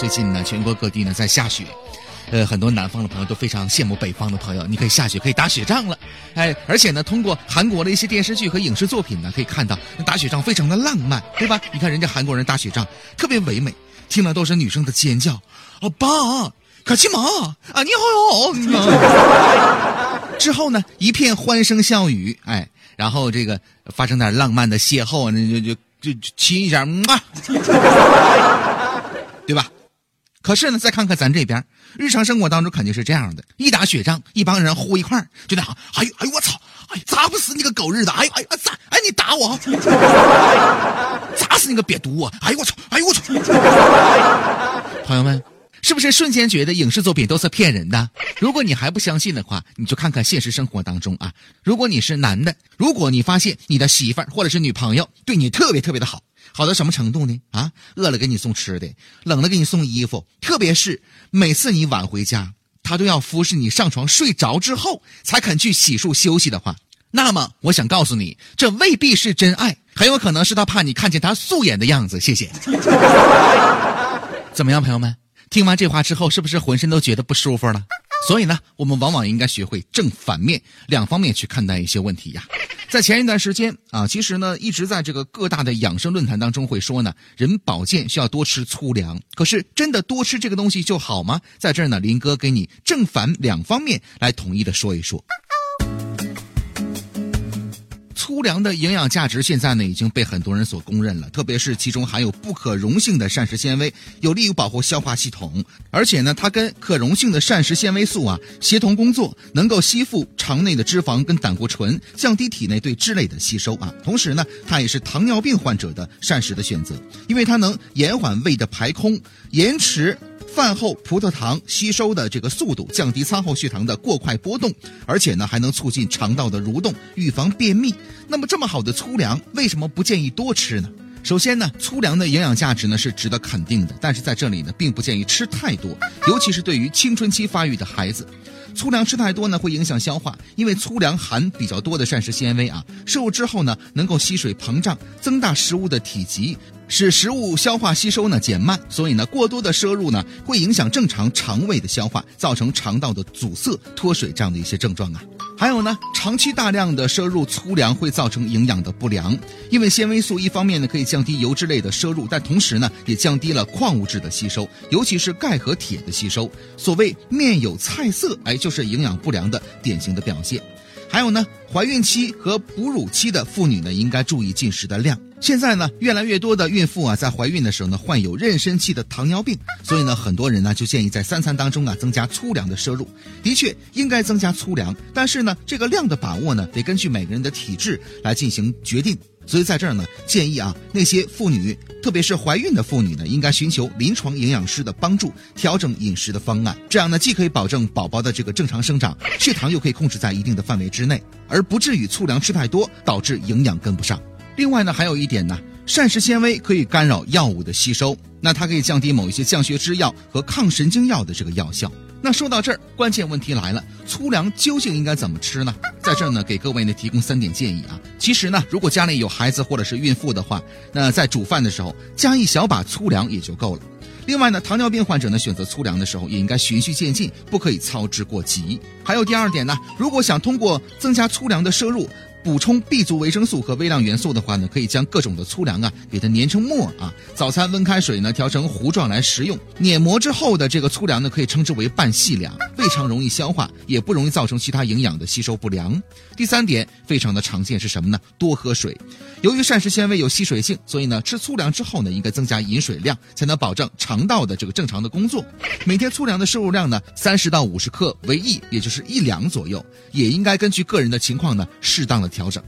最近呢，全国各地呢在下雪，呃，很多南方的朋友都非常羡慕北方的朋友，你可以下雪，可以打雪仗了，哎，而且呢，通过韩国的一些电视剧和影视作品呢，可以看到打雪仗非常的浪漫，对吧？你看人家韩国人打雪仗特别唯美，听了都是女生的尖叫，欧巴，卡奇玛啊，你好，之后呢，一片欢声笑语，哎，然后这个发生点浪漫的邂逅，那就就就亲一下，啊，可是呢，再看看咱这边，日常生活当中肯定是这样的：一打雪仗，一帮人呼一块儿，就那喊。哎呦哎呦，我操！哎，砸不死你个狗日的！哎呦哎哎，砸！哎，你打我！砸死你个瘪犊啊！哎呦我操！哎呦我操！朋友们，是不是瞬间觉得影视作品都是骗人的？如果你还不相信的话，你就看看现实生活当中啊。如果你是男的，如果你发现你的媳妇儿或者是女朋友对你特别特别的好。好到什么程度呢？啊，饿了给你送吃的，冷了给你送衣服，特别是每次你晚回家，他都要服侍你上床睡着之后才肯去洗漱休息的话，那么我想告诉你，这未必是真爱，很有可能是他怕你看见他素颜的样子。谢谢。怎么样，朋友们？听完这话之后，是不是浑身都觉得不舒服了？所以呢，我们往往应该学会正反面两方面去看待一些问题呀。在前一段时间啊，其实呢一直在这个各大的养生论坛当中会说呢，人保健需要多吃粗粮。可是真的多吃这个东西就好吗？在这儿呢，林哥给你正反两方面来统一的说一说。粗粮的营养价值现在呢已经被很多人所公认了，特别是其中含有不可溶性的膳食纤维，有利于保护消化系统。而且呢，它跟可溶性的膳食纤维素啊协同工作，能够吸附肠内的脂肪跟胆固醇，降低体内对脂类的吸收啊。同时呢，它也是糖尿病患者的膳食的选择，因为它能延缓胃的排空，延迟。饭后葡萄糖吸收的这个速度，降低餐后血糖的过快波动，而且呢还能促进肠道的蠕动，预防便秘。那么这么好的粗粮，为什么不建议多吃呢？首先呢，粗粮的营养价值呢是值得肯定的，但是在这里呢，并不建议吃太多，尤其是对于青春期发育的孩子。粗粮吃太多呢，会影响消化，因为粗粮含比较多的膳食纤维啊，摄入之后呢，能够吸水膨胀，增大食物的体积，使食物消化吸收呢减慢，所以呢，过多的摄入呢，会影响正常肠胃的消化，造成肠道的阻塞、脱水这样的一些症状啊。还有呢，长期大量的摄入粗粮会造成营养的不良，因为纤维素一方面呢可以降低油脂类的摄入，但同时呢也降低了矿物质的吸收，尤其是钙和铁的吸收。所谓面有菜色，哎，就是营养不良的典型的表现。还有呢，怀孕期和哺乳期的妇女呢，应该注意进食的量。现在呢，越来越多的孕妇啊，在怀孕的时候呢，患有妊娠期的糖尿病，所以呢，很多人呢就建议在三餐当中啊，增加粗粮的摄入。的确，应该增加粗粮，但是呢，这个量的把握呢，得根据每个人的体质来进行决定。所以在这儿呢，建议啊，那些妇女，特别是怀孕的妇女呢，应该寻求临床营养师的帮助，调整饮食的方案。这样呢，既可以保证宝宝的这个正常生长，血糖又可以控制在一定的范围之内，而不至于粗粮吃太多，导致营养跟不上。另外呢，还有一点呢，膳食纤维可以干扰药物的吸收，那它可以降低某一些降血脂药和抗神经药的这个药效。那说到这儿，关键问题来了，粗粮究竟应该怎么吃呢？在这儿呢，给各位呢提供三点建议啊。其实呢，如果家里有孩子或者是孕妇的话，那在煮饭的时候加一小把粗粮也就够了。另外呢，糖尿病患者呢选择粗粮的时候也应该循序渐进，不可以操之过急。还有第二点呢，如果想通过增加粗粮的摄入。补充 B 族维生素和微量元素的话呢，可以将各种的粗粮啊给它碾成末啊，早餐温开水呢调成糊状来食用。碾磨之后的这个粗粮呢，可以称之为半细粮，非常容易消化，也不容易造成其他营养的吸收不良。第三点非常的常见是什么呢？多喝水。由于膳食纤维有吸水性，所以呢吃粗粮之后呢，应该增加饮水量，才能保证肠道的这个正常的工作。每天粗粮的摄入量呢，三十到五十克为宜，也就是一两左右，也应该根据个人的情况呢，适当的。调整。